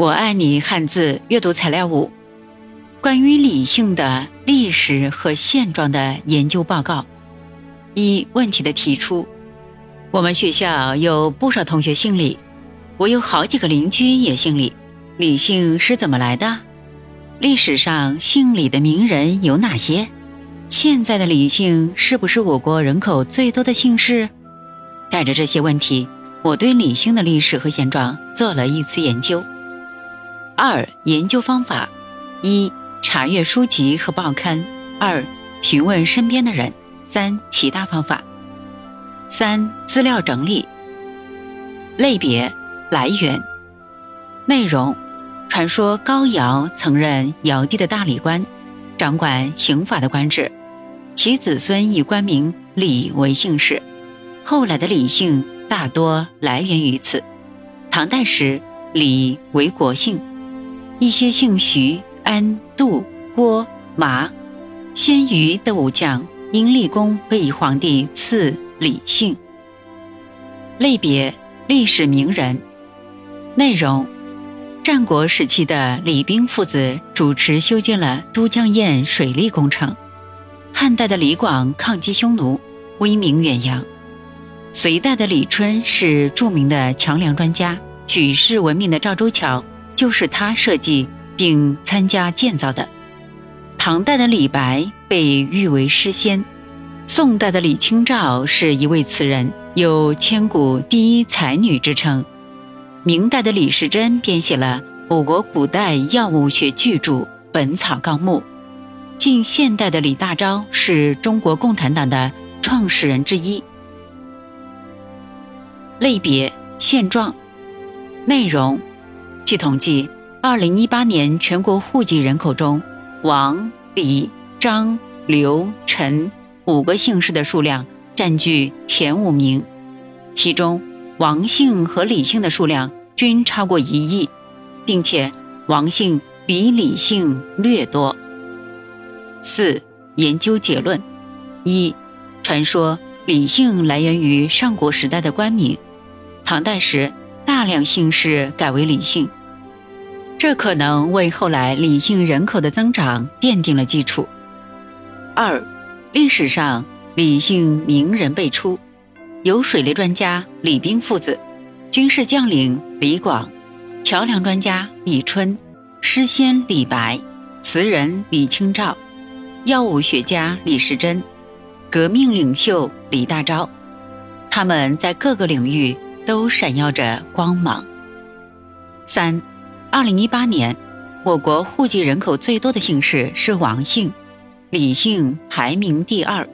我爱你汉字阅读材料五：关于理性的历史和现状的研究报告。一、问题的提出。我们学校有不少同学姓李，我有好几个邻居也姓李。李姓是怎么来的？历史上姓李的名人有哪些？现在的李姓是不是我国人口最多的姓氏？带着这些问题，我对李姓的历史和现状做了一次研究。二、研究方法：一、查阅书籍和报刊；二、询问身边的人；三、其他方法。三、资料整理。类别：来源。内容：传说高尧曾任尧帝的大理官，掌管刑法的官制，其子孙以官名李为姓氏。后来的李姓大多来源于此。唐代时，李为国姓。一些姓徐、安、杜、郭、麻、鲜于的武将因立功被皇帝赐李姓。类别：历史名人。内容：战国时期的李冰父子主持修建了都江堰水利工程。汉代的李广抗击匈奴，威名远扬。隋代的李春是著名的桥梁专家，举世闻名的赵州桥。就是他设计并参加建造的。唐代的李白被誉为诗仙，宋代的李清照是一位词人，有千古第一才女之称。明代的李时珍编写了我国古代药物学巨著《本草纲目》。近现代的李大钊是中国共产党的创始人之一。类别现状，内容。据统计，二零一八年全国户籍人口中，王、李、张、刘、陈五个姓氏的数量占据前五名，其中王姓和李姓的数量均超过一亿，并且王姓比李姓略多。四、研究结论：一、传说李姓来源于上古时代的官名，唐代时大量姓氏改为李姓。这可能为后来李姓人口的增长奠定了基础。二，历史上李姓名人辈出，有水利专家李冰父子，军事将领李广，桥梁专家李春，诗仙李白，词人李清照，药物学家李时珍，革命领袖李大钊，他们在各个领域都闪耀着光芒。三。二零一八年，我国户籍人口最多的姓氏是王姓，李姓排名第二。